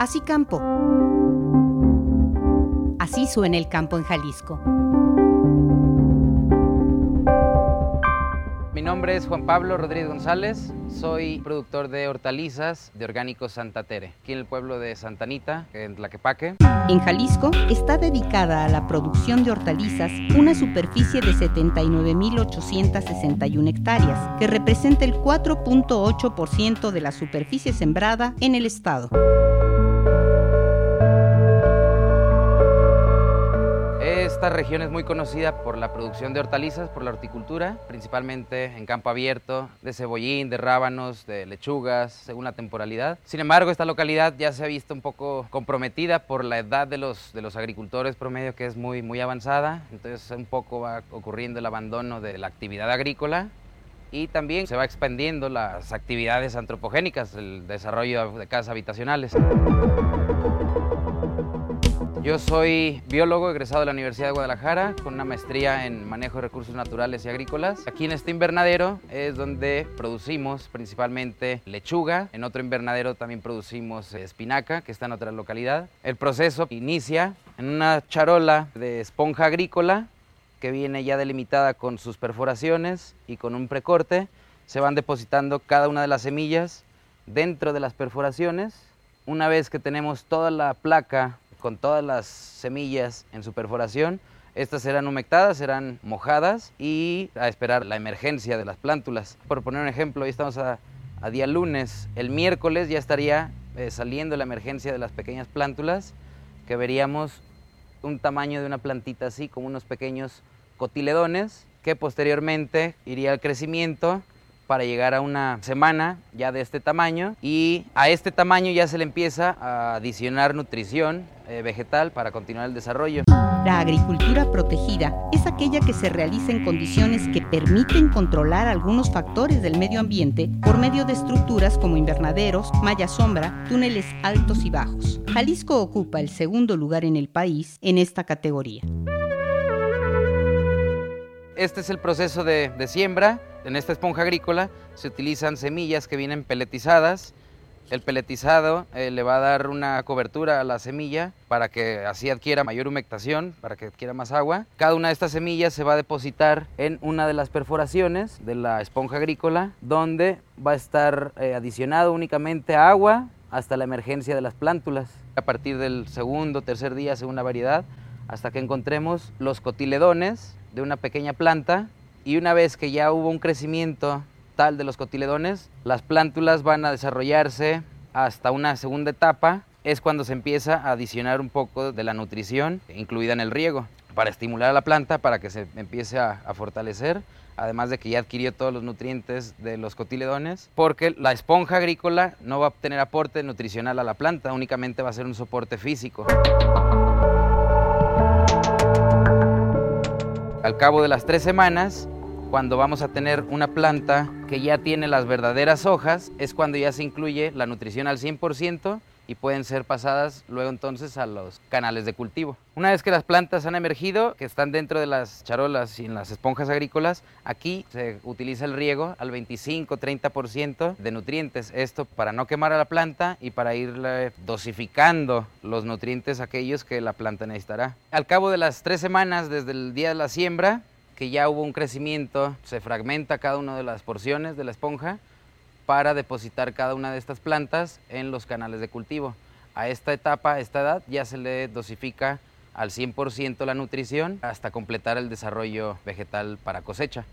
Así campo. Así suena el campo en Jalisco. Nombre es Juan Pablo Rodríguez González, soy productor de hortalizas de Orgánicos Santa Tere, aquí en el pueblo de Santa Anita, en Tlaquepaque. En Jalisco está dedicada a la producción de hortalizas una superficie de 79.861 hectáreas, que representa el 4.8% de la superficie sembrada en el estado. Esta región es muy conocida por la producción de hortalizas, por la horticultura, principalmente en campo abierto, de cebollín, de rábanos, de lechugas, según la temporalidad. Sin embargo, esta localidad ya se ha visto un poco comprometida por la edad de los, de los agricultores promedio, que es muy, muy avanzada. Entonces, un poco va ocurriendo el abandono de la actividad agrícola y también se va expandiendo las actividades antropogénicas, el desarrollo de casas habitacionales. Yo soy biólogo egresado de la Universidad de Guadalajara con una maestría en manejo de recursos naturales y agrícolas. Aquí en este invernadero es donde producimos principalmente lechuga. En otro invernadero también producimos espinaca, que está en otra localidad. El proceso inicia en una charola de esponja agrícola que viene ya delimitada con sus perforaciones y con un precorte. Se van depositando cada una de las semillas dentro de las perforaciones. Una vez que tenemos toda la placa con todas las semillas en su perforación. Estas serán humectadas, serán mojadas y a esperar la emergencia de las plántulas. Por poner un ejemplo, hoy estamos a, día lunes. El miércoles ya estaría eh, saliendo la emergencia de las pequeñas plántulas, que veríamos un tamaño de una plantita así, como unos pequeños cotiledones, que posteriormente iría al crecimiento para llegar a una semana ya de este tamaño y a este tamaño ya se le empieza a adicionar nutrición eh, vegetal para continuar el desarrollo. La agricultura protegida es aquella que se realiza en condiciones que permiten controlar algunos factores del medio ambiente por medio de estructuras como invernaderos, malla sombra, túneles altos y bajos. Jalisco ocupa el segundo lugar en el país en esta categoría. Este es el proceso de, siembra. En esta esponja agrícola se utilizan semillas que vienen peletizadas. El peletizado eh, le va a dar una cobertura a la semilla para que así adquiera mayor humectación, para que adquiera más agua. Cada una de estas semillas se va a depositar en una de las perforaciones de la esponja agrícola, donde va a estar eh, adicionado únicamente agua hasta la emergencia de las plántulas. A partir del segundo, tercer día, según la variedad, hasta que encontremos los cotiledones de una pequeña planta y una vez que ya hubo un crecimiento tal de los cotiledones, las plántulas van a desarrollarse hasta una segunda etapa, es cuando se empieza a adicionar un poco de la nutrición incluida en el riego para estimular a la planta para que se empiece a, fortalecer además de que ya adquirió todos los nutrientes de los cotiledones, porque la esponja agrícola no va a obtener aporte nutricional a la planta, únicamente va a ser un soporte físico. Al cabo de las tres semanas, cuando vamos a tener una planta que ya tiene las verdaderas hojas, es cuando ya se incluye la nutrición al 100% y pueden ser pasadas luego entonces a los canales de cultivo. Una vez que las plantas han emergido, que están dentro de las charolas y en las esponjas agrícolas, aquí se utiliza el riego al 25-30% de nutrientes. Esto para no quemar a la planta y para ir dosificando los nutrientes aquellos que la planta necesitará. Al cabo de las tres semanas desde el día de la siembra, que ya hubo un crecimiento, se fragmenta cada una de las porciones de la esponja para depositar cada una de estas plantas en los canales de cultivo. A esta etapa, a esta edad, ya se le dosifica al 100% la nutrición hasta completar el desarrollo vegetal para cosecha.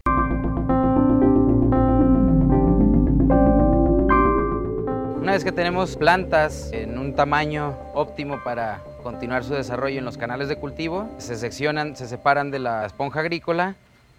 Una vez que tenemos plantas en un tamaño óptimo para continuar su desarrollo en los canales de cultivo, se seccionan, se separan de la esponja agrícola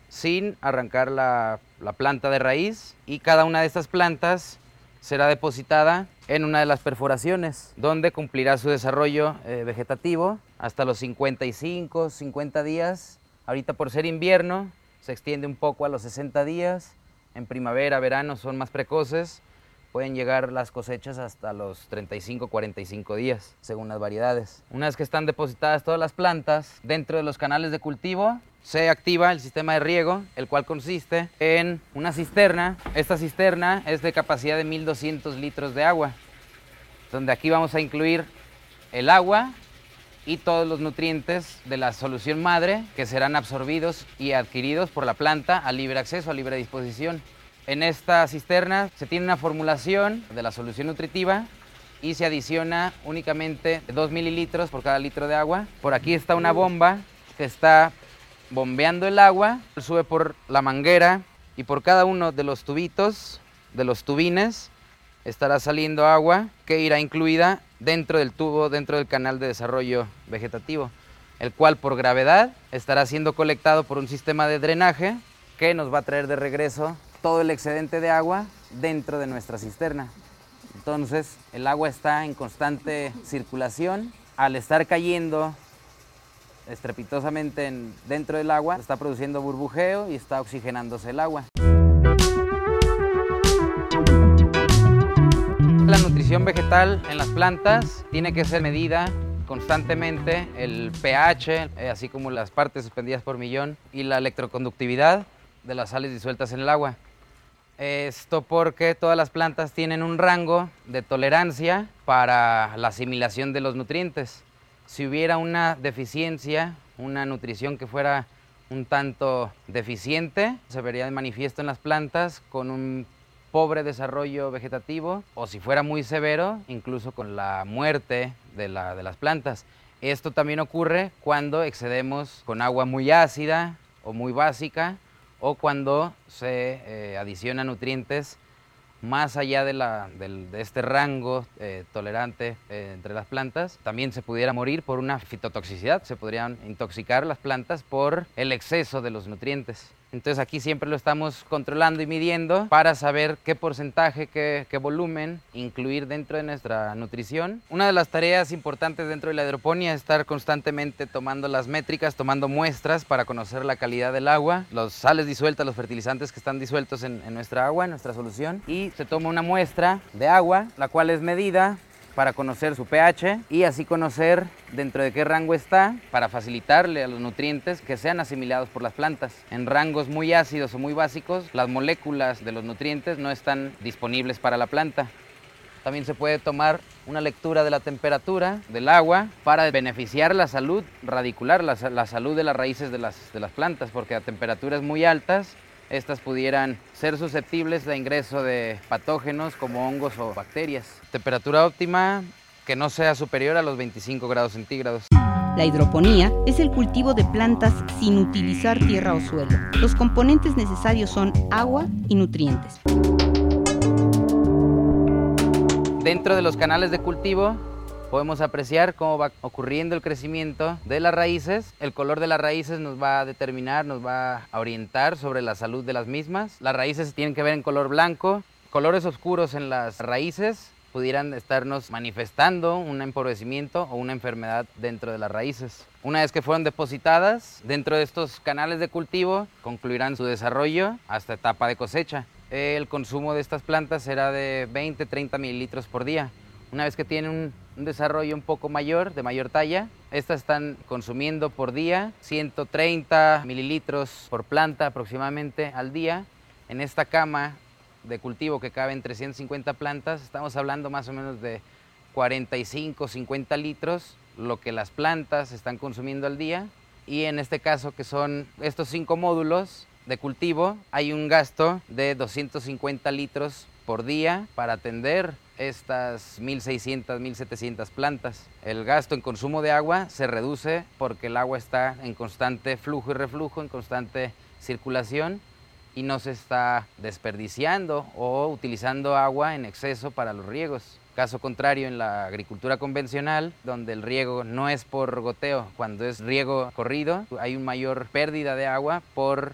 sin arrancar la, planta de raíz y cada una de estas plantas será depositada en una de las perforaciones, donde cumplirá su desarrollo eh, vegetativo hasta los 55, 50 días. Ahorita por ser invierno se extiende un poco a los 60 días, en primavera, verano son más precoces, pueden llegar las cosechas hasta los 35, 45 días, según las variedades. Una vez que están depositadas todas las plantas dentro de los canales de cultivo, se activa el sistema de riego, el cual consiste en una cisterna. Esta cisterna es de capacidad de 1200 litros de agua, donde aquí vamos a incluir el agua y todos los nutrientes de la solución madre que serán absorbidos y adquiridos por la planta a libre acceso, a libre disposición. En esta cisterna se tiene una formulación de la solución nutritiva y se adiciona únicamente 2 mililitros por cada litro de agua. Por aquí está una bomba que está bombeando el agua, sube por la manguera y por cada uno de los tubitos, de los tubines, estará saliendo agua que irá incluida dentro del tubo, dentro del canal de desarrollo vegetativo, el cual por gravedad estará siendo colectado por un sistema de drenaje que nos va a traer de regreso todo el excedente de agua dentro de nuestra cisterna. Entonces el agua está en constante circulación. Al estar cayendo estrepitosamente dentro del agua, está produciendo burbujeo y está oxigenándose el agua. La nutrición vegetal en las plantas tiene que ser medida constantemente, el pH, eh, así como las partes suspendidas por millón y la electroconductividad de las sales disueltas en el agua. Esto porque todas las plantas tienen un rango de tolerancia para la asimilación de los nutrientes si hubiera una deficiencia, una nutrición que fuera un tanto deficiente, se vería de manifiesto en las plantas con un pobre desarrollo vegetativo o si fuera muy severo, incluso con la muerte de, las plantas. Esto también ocurre cuando excedemos con agua muy ácida o muy básica o cuando se eh, adiciona nutrientes más allá de, la, este rango eh, tolerante eh, entre las plantas, también se pudiera morir por una fitotoxicidad, se podrían intoxicar las plantas por el exceso de los nutrientes. Entonces aquí siempre lo estamos controlando y midiendo para saber qué porcentaje, qué, volumen incluir dentro de nuestra nutrición. Una de las tareas importantes dentro de la hidroponía es estar constantemente tomando las métricas, tomando muestras para conocer la calidad del agua, los sales disueltas, los fertilizantes que están disueltos en, en nuestra agua, en nuestra solución. Y se toma una muestra de agua, la cual es medida para conocer su pH y así conocer dentro de qué rango está para facilitarle a los nutrientes que sean asimilados por las plantas. En rangos muy ácidos o muy básicos, las moléculas de los nutrientes no están disponibles para la planta. También se puede tomar una lectura de la temperatura del agua para beneficiar la salud radicular, la, salud de las raíces de las, plantas, porque a temperaturas muy altas estas pudieran ser susceptibles de ingreso de patógenos como hongos o bacterias. Temperatura óptima que no sea superior a los 25 grados centígrados. La hidroponía es el cultivo de plantas sin utilizar tierra o suelo. Los componentes necesarios son agua y nutrientes. Dentro de los canales de cultivo podemos apreciar cómo va ocurriendo el crecimiento de las raíces. El color de las raíces nos va a determinar, nos va a orientar sobre la salud de las mismas. Las raíces tienen que ver en color blanco. Colores oscuros en las raíces pudieran estarnos manifestando un empobrecimiento o una enfermedad dentro de las raíces. Una vez que fueron depositadas dentro de estos canales de cultivo, concluirán su desarrollo hasta etapa de cosecha. El consumo de estas plantas será de 20-30 mililitros por día. Una vez que tienen un, desarrollo un poco mayor, de mayor talla, estas están consumiendo por día 130 mililitros por planta aproximadamente al día. En esta cama de cultivo que cabe en 350 plantas, estamos hablando más o menos de 45, 50 litros, lo que las plantas están consumiendo al día. Y en este caso, que son estos cinco módulos de cultivo, hay un gasto de 250 litros por día para atender estas 1.600, 1.700 plantas. El gasto en consumo de agua se reduce porque el agua está en constante flujo y reflujo, en constante circulación y no se está desperdiciando o utilizando agua en exceso para los riegos. Caso contrario en la agricultura convencional, donde el riego no es por goteo, cuando es riego corrido, hay una mayor pérdida de agua por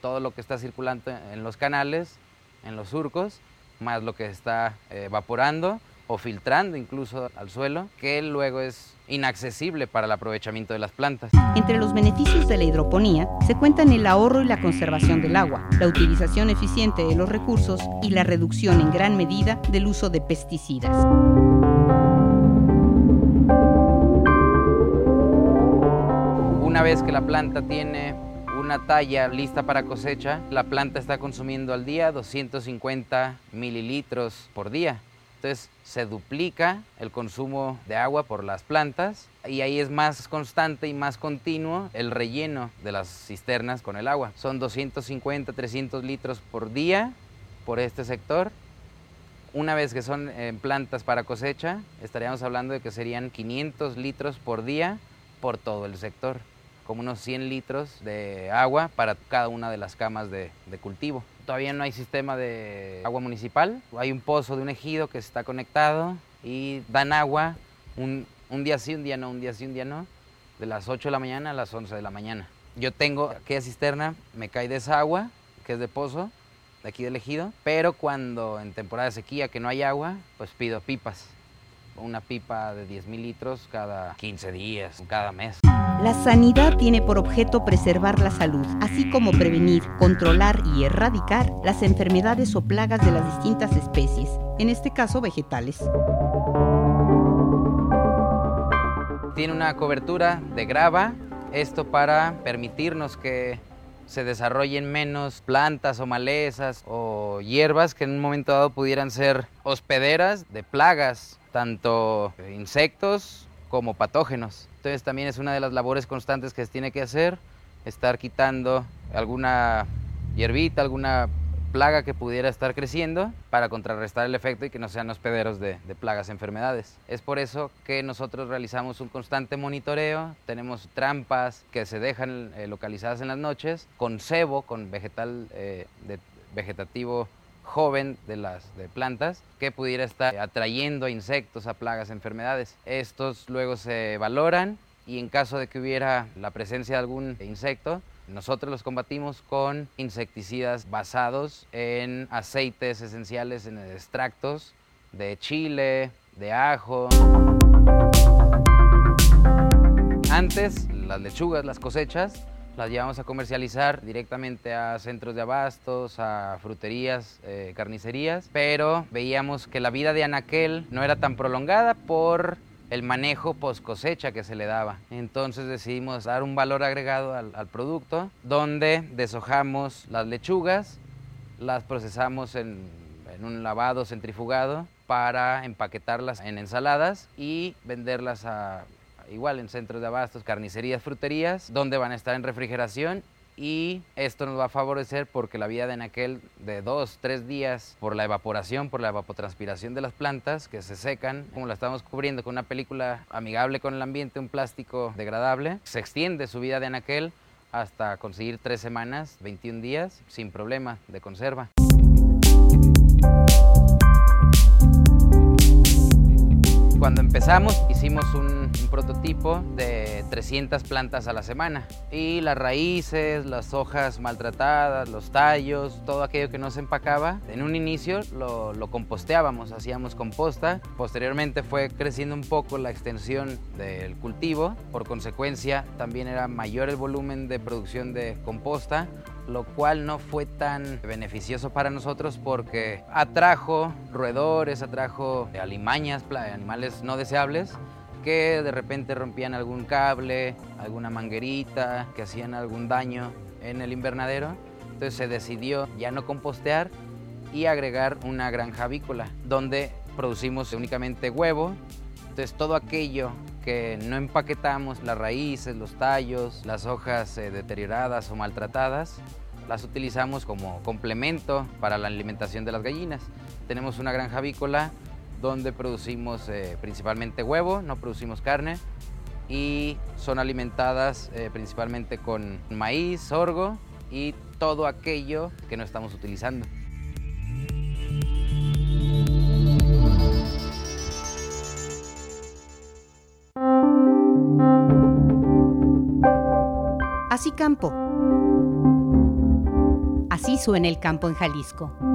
todo lo que está circulando en los canales, en los surcos, más lo que está eh, evaporando o filtrando incluso al suelo, que luego es inaccesible para el aprovechamiento de las plantas. Entre los beneficios de la hidroponía se cuentan el ahorro y la conservación del agua, la utilización eficiente de los recursos y la reducción en gran medida del uso de pesticidas. Una vez que la planta tiene una talla lista para cosecha, la planta está consumiendo al día 250 mililitros por día. Entonces se duplica el consumo de agua por las plantas y ahí es más constante y más continuo el relleno de las cisternas con el agua. Son 250, 300 litros por día por este sector. Una vez que son en plantas para cosecha, estaríamos hablando de que serían 500 litros por día por todo el sector como unos 100 litros de agua para cada una de las camas de, cultivo. Todavía no hay sistema de agua municipal, hay un pozo de un ejido que está conectado y dan agua un, un día sí, un día no, un día sí, un día no, de las 8 de la mañana a las 11 de la mañana. Yo tengo aquella cisterna, me cae de esa agua, que es de pozo, de aquí del ejido, pero cuando en temporada de sequía que no hay agua, pues pido pipas una pipa de 10 mil litros cada 15 días, cada mes. La sanidad tiene por objeto preservar la salud, así como prevenir, controlar y erradicar las enfermedades o plagas de las distintas especies, en este caso vegetales. Tiene una cobertura de grava, esto para permitirnos que se desarrollen menos plantas o malezas o hierbas que en un momento dado pudieran ser hospederas de plagas tanto insectos como patógenos. Entonces también es una de las labores constantes que se tiene que hacer, estar quitando alguna hierbita, alguna plaga que pudiera estar creciendo para contrarrestar el efecto y que no sean hospederos de, de plagas enfermedades. Es por eso que nosotros realizamos un constante monitoreo, tenemos trampas que se dejan eh, localizadas en las noches con cebo, con vegetal eh, vegetativo joven de las plantas que pudiera estar atrayendo a insectos, a plagas, enfermedades. Estos luego se valoran y en caso de que hubiera la presencia de algún insecto, nosotros los combatimos con insecticidas basados en aceites esenciales, en extractos de chile, de ajo. Antes, las lechugas, las cosechas, las llevamos a comercializar directamente a centros de abastos, a fruterías, eh, carnicerías, pero veíamos que la vida de anaquel no era tan prolongada por el manejo post cosecha que se le daba. Entonces decidimos dar un valor agregado al, producto, donde deshojamos las lechugas, las procesamos en, un lavado centrifugado para empaquetarlas en ensaladas y venderlas igual en centros de abastos, carnicerías, fruterías, donde van a estar en refrigeración y esto nos va a favorecer porque la vida de aquel de dos, tres días por la evaporación, por la evapotranspiración de las plantas que se secan, como la estamos cubriendo con una película amigable con el ambiente, un plástico degradable, se extiende su vida de anaquel hasta conseguir tres semanas, 21 días, sin problema de conserva. Cuando empezamos hicimos un, prototipo de 300 plantas a la semana. Y las raíces, las hojas maltratadas, los tallos, todo aquello que no se empacaba, en un inicio lo, composteábamos, hacíamos composta, posteriormente fue creciendo un poco la extensión del cultivo, por consecuencia también era mayor el volumen de producción de composta, lo cual no fue tan beneficioso para nosotros porque atrajo roedores, atrajo alimañas, animales no deseables que de repente rompían algún cable, alguna manguerita, que hacían algún daño en el invernadero. Entonces se decidió ya no compostear y agregar una granja avícola donde producimos únicamente huevo. Entonces todo aquello que no empaquetamos, las raíces, los tallos, las hojas eh, deterioradas o maltratadas, las utilizamos como complemento para la alimentación de las gallinas. Tenemos una granja avícola donde producimos eh, principalmente huevo, no producimos carne y son alimentadas eh, principalmente con maíz, sorgo y todo aquello que no estamos utilizando. Así campo. Así suena el campo en Jalisco.